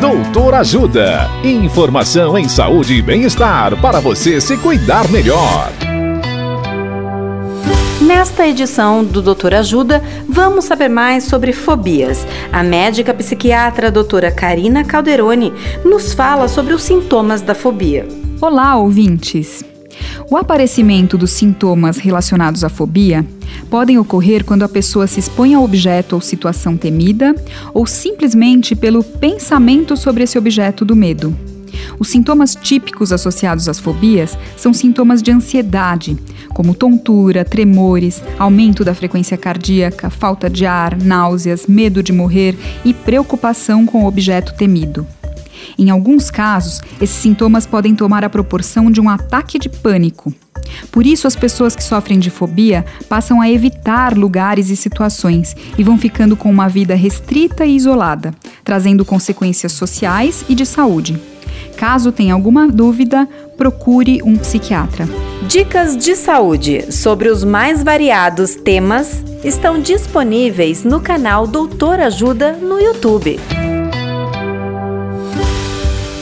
Doutor Ajuda. Informação em saúde e bem-estar para você se cuidar melhor. Nesta edição do Doutor Ajuda, vamos saber mais sobre fobias. A médica psiquiatra doutora Karina Calderoni nos fala sobre os sintomas da fobia. Olá, ouvintes! O aparecimento dos sintomas relacionados à fobia podem ocorrer quando a pessoa se expõe a objeto ou situação temida ou simplesmente pelo pensamento sobre esse objeto do medo. Os sintomas típicos associados às fobias são sintomas de ansiedade, como tontura, tremores, aumento da frequência cardíaca, falta de ar, náuseas, medo de morrer e preocupação com o objeto temido. Em alguns casos, esses sintomas podem tomar a proporção de um ataque de pânico. Por isso, as pessoas que sofrem de fobia passam a evitar lugares e situações e vão ficando com uma vida restrita e isolada, trazendo consequências sociais e de saúde. Caso tenha alguma dúvida, procure um psiquiatra. Dicas de saúde sobre os mais variados temas estão disponíveis no canal Doutor Ajuda no YouTube.